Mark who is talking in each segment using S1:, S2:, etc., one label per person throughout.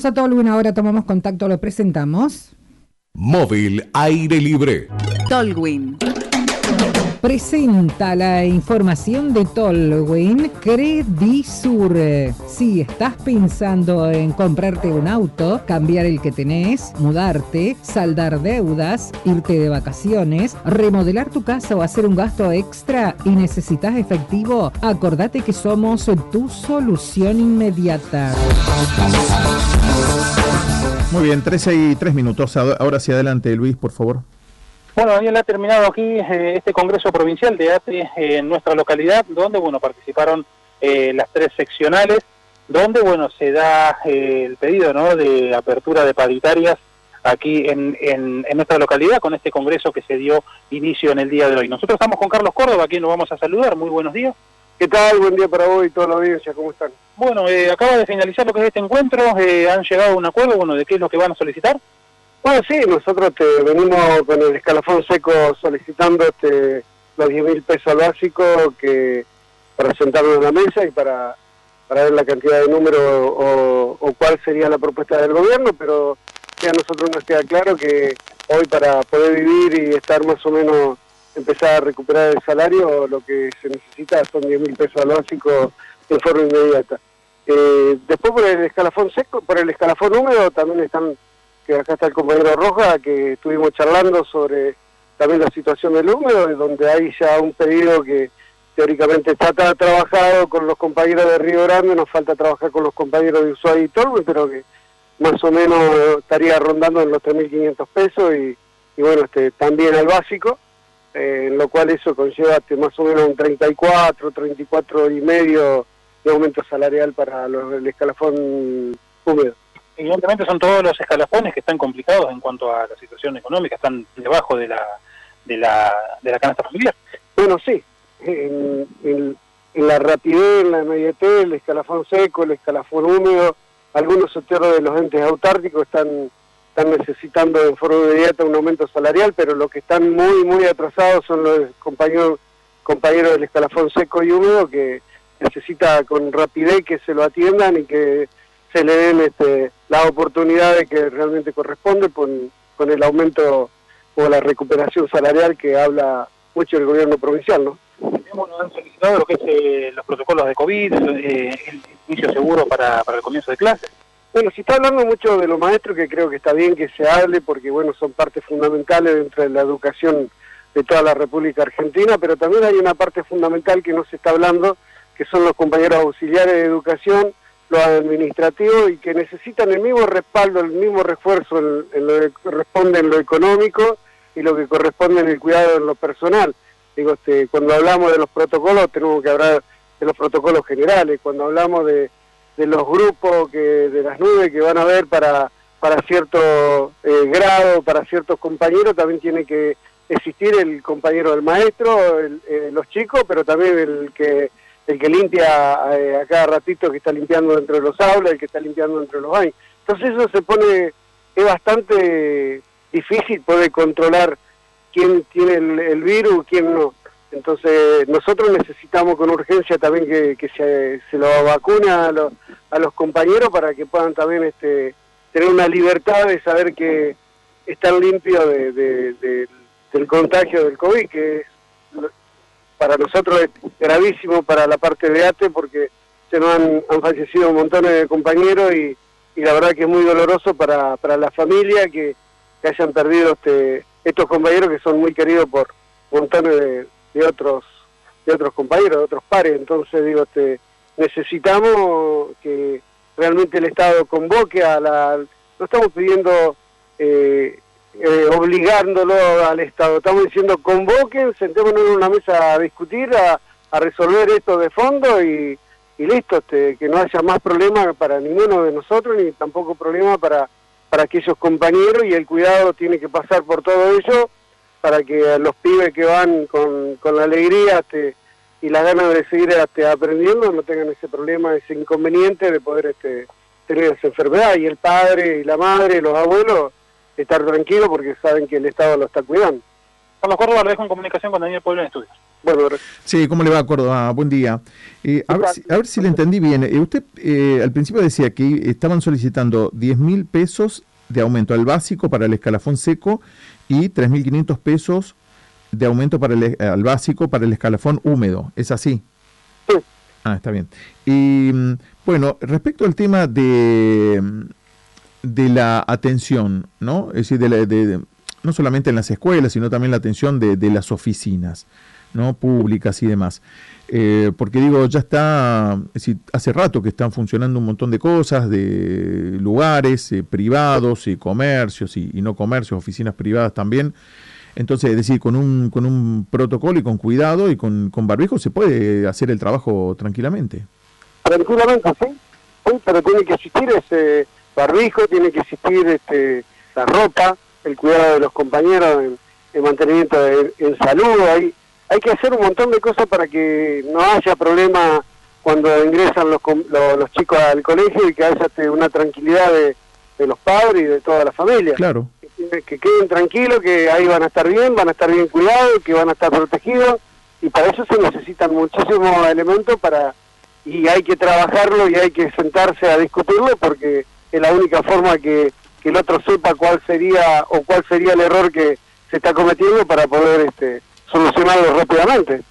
S1: Vamos a Tolwyn, ahora tomamos contacto, lo presentamos.
S2: Móvil Aire Libre.
S3: Tolwyn
S1: presenta la información de Tolwyn Credisur. Si estás pensando en comprarte un auto, cambiar el que tenés, mudarte, saldar deudas, irte de vacaciones, remodelar tu casa o hacer un gasto extra y necesitas efectivo, acordate que somos tu solución inmediata.
S4: Muy bien, 13 y 3 minutos. Ahora sí adelante, Luis, por favor.
S5: Bueno, Daniel, ha terminado aquí eh, este Congreso Provincial de ATE eh, en nuestra localidad, donde, bueno, participaron eh, las tres seccionales, donde, bueno, se da el pedido, ¿no?, de apertura de paritarias aquí en, en, nuestra localidad con este Congreso que se dio inicio en el día de hoy. Nosotros estamos con Carlos Córdoba, a quien nos vamos a saludar. Muy buenos días.
S6: ¿Qué tal? Buen día para vos y toda la audiencia. ¿Cómo están?
S5: Bueno, acaba de finalizar lo que es este encuentro. han llegado a un acuerdo, bueno, de qué es lo que van a solicitar.
S6: Bueno, sí, nosotros te venimos con el escalafón seco solicitando este, los 10 mil pesos al básico que, para sentarnos en la mesa y para, para ver la cantidad de números o, cuál sería la propuesta del gobierno, pero que a nosotros nos queda claro que hoy para poder vivir y estar más o menos, empezar a recuperar el salario, lo que se necesita son 10 mil pesos al básico de forma inmediata. Eh, después por el escalafón seco, por el escalafón húmedo también están acá está el compañero Roja, que estuvimos charlando sobre también la situación del húmedo, donde hay ya un pedido que teóricamente está trabajado con los compañeros de Río Grande, nos falta trabajar con los compañeros de Ushuaia y Tolwe, pero que más o menos estaría rondando en los 3.500 pesos y, bueno, este, también al básico, eh, en lo cual eso conlleva este, más o menos un 34, 34 y medio de aumento salarial para los, el escalafón húmedo
S5: evidentemente son todos los escalafones que están complicados en cuanto a la situación económica, están debajo de la, de la, de la canasta familiar.
S6: Bueno, sí, en, la rapidez, en la inmediatez, el escalafón seco, el escalafón húmedo, algunos sectores de los entes autárquicos están, están necesitando en forma inmediata un aumento salarial, pero los que están muy, muy atrasados son los compañeros, compañeros del escalafón seco y húmedo que necesita con rapidez que se lo atiendan y que se le den este, las oportunidades que realmente corresponde con, con el aumento o la recuperación salarial que habla mucho el gobierno provincial, ¿no?
S5: han solicitado lo que es eh, los protocolos de COVID, eh, el inicio seguro para, para el comienzo de clases.
S6: Bueno, se está hablando mucho de los maestros, que creo que está bien que se hable, porque bueno, son partes fundamentales dentro de la educación de toda la República Argentina, pero también hay una parte fundamental que no se está hablando, que son los compañeros auxiliares de educación, los administrativos y que necesitan el mismo respaldo, el mismo refuerzo en, lo que corresponde en lo económico y lo que corresponde en el cuidado en lo personal. Digo, este, cuando hablamos de los protocolos tenemos que hablar de los protocolos generales, cuando hablamos de, de los grupos, que de las nubes que van a haber para, para cierto eh, grado, para ciertos compañeros, también tiene que existir el compañero del maestro, eh, los chicos, pero también el que el que limpia eh, a cada ratito, que está limpiando dentro de los aulas, el que está limpiando dentro de los baños. Entonces eso se pone, es bastante difícil poder controlar quién tiene el, virus, quién no. Entonces nosotros necesitamos con urgencia también que, se, se, lo vacune a, a, los compañeros para que puedan también este, tener una libertad de saber que están limpios de, del contagio del COVID, que es para nosotros es gravísimo para la parte de ATE porque se nos han, fallecido montones de compañeros y, la verdad que es muy doloroso para, para la familia que, hayan perdido este, estos compañeros que son muy queridos por montones de, otros de otros compañeros, de otros pares. Entonces digo, este, necesitamos que realmente el Estado convoque a la... No estamos pidiendo eh, eh, obligándolo al Estado. Estamos diciendo convoquen, sentémonos en una mesa a discutir, a, resolver esto de fondo y, listo, este, que no haya más problemas para ninguno de nosotros ni tampoco problema para, para aquellos compañeros y el cuidado tiene que pasar por todo ello para que los pibes que van con, con la alegría este, y la ganas de seguir este, aprendiendo no tengan ese problema, ese inconveniente de poder este, tener esa enfermedad y el padre y la madre, los abuelos estar tranquilo porque saben que el Estado lo está cuidando.
S5: Carlos Córdoba, lo dejo en comunicación con Daniel Pueblo en estudios.
S6: Bueno,
S4: sí, ¿cómo le va, Córdoba? Buen día. Eh, a, ver si, a, ver si, le entendí bien. Eh, usted eh, al principio decía que estaban solicitando 10 mil pesos de aumento al básico para el escalafón seco y 3.500 pesos de aumento para el al básico para el escalafón húmedo. ¿Es así?
S6: Sí.
S4: Ah, está bien. Y mm, bueno, respecto al tema de, de la atención, ¿no? Es decir, de, de, no solamente en las escuelas, sino también la atención de, de las oficinas. ¿no? públicas y demás. Eh, porque digo, ya está, es hace rato que están funcionando un montón de cosas, de lugares eh, privados y comercios y, no comercios, oficinas privadas también. Entonces, es decir, con un, con un protocolo y con cuidado y con, con barbijo se puede hacer el trabajo tranquilamente.
S6: Tranquilamente, sí, pero tiene que existir ese barbijo, tiene que existir este, la ropa, el cuidado de los compañeros en, en mantenimiento en salud, hay hay que hacer un montón de cosas para que no haya problema cuando ingresan los, los, chicos al colegio y que haya este, una tranquilidad de, los padres y de toda la familia.
S4: Claro.
S6: Que, queden tranquilos, que ahí van a estar bien, van a estar bien cuidados, que van a estar protegidos y para eso se necesitan muchísimos elementos para y hay que trabajarlo y hay que sentarse a discutirlo porque es la única forma que, que el otro sepa cuál sería o cuál sería el error que se está cometiendo para poder este solucionarlo rápidamente.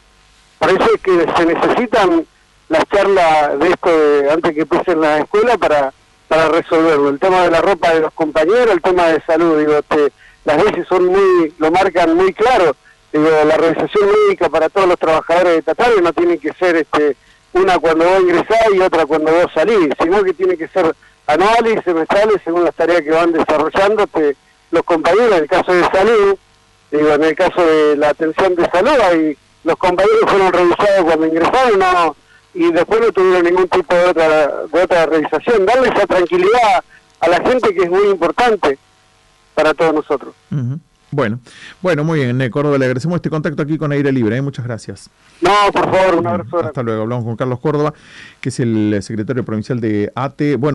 S6: Es que se necesitan las charlas de esto de, antes que empiecen la escuela para, para resolverlo. El tema de la ropa de los compañeros, el tema de salud, digo, este, las veces son muy, lo marcan muy claro. Digo, la realización médica para todos los trabajadores estatales no tiene que ser este una cuando vos ingresás y otra cuando vos salís, sino que tiene que ser anuales y semestrales según las tareas que van desarrollando este, los compañeros. En el caso de salud, Digo, en el caso de la atención de salud, ahí los compañeros fueron revisados cuando ingresaron no, y después no tuvieron ningún tipo de otra, de otra revisación. Darle esa tranquilidad a la gente que es muy importante para todos nosotros.
S4: Bueno, bueno, muy bien, eh, Córdoba, le agradecemos este contacto aquí con Aire Libre, ¿eh? muchas gracias.
S6: No, por favor, un abrazo.
S4: Hasta luego, hablamos con Carlos Córdoba, que es el secretario provincial de ATE. Bueno,